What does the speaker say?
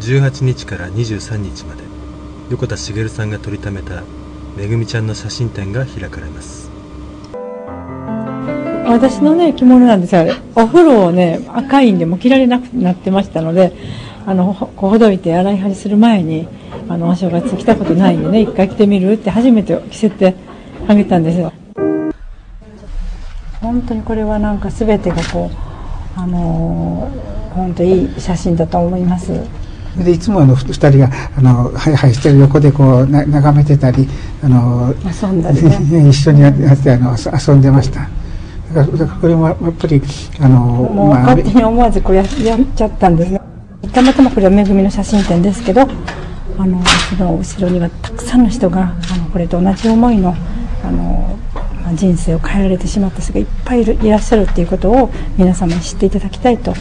18日から23日まで横田茂さんが撮りためためぐみちゃんの写真展が開かれます。私のね着物なんですよ。お風呂をね赤いんでも着られなくなってましたのであのほどいて洗い張りする前にあのお正月来たことないんでね一回着てみるって初めて着せてあげたんですよ。本当にこれはなんか全てがこうあのー本当いい写真だと思います。でいつもあの二人があのハイハイしてる横でこうな眺めてたりあの遊んだりね。一緒にやってあの遊遊んでました。だからこれもやっぱりあのもうまあ勝手に思わずこれややっちゃったんです。ねたまたまこれはめぐみの写真展ですけどあのその後ろにはたくさんの人があのこれと同じ思いのあの、まあ、人生を変えられてしまった人がいっぱいいるいらっしゃるっていうことを皆様に知っていただきたいと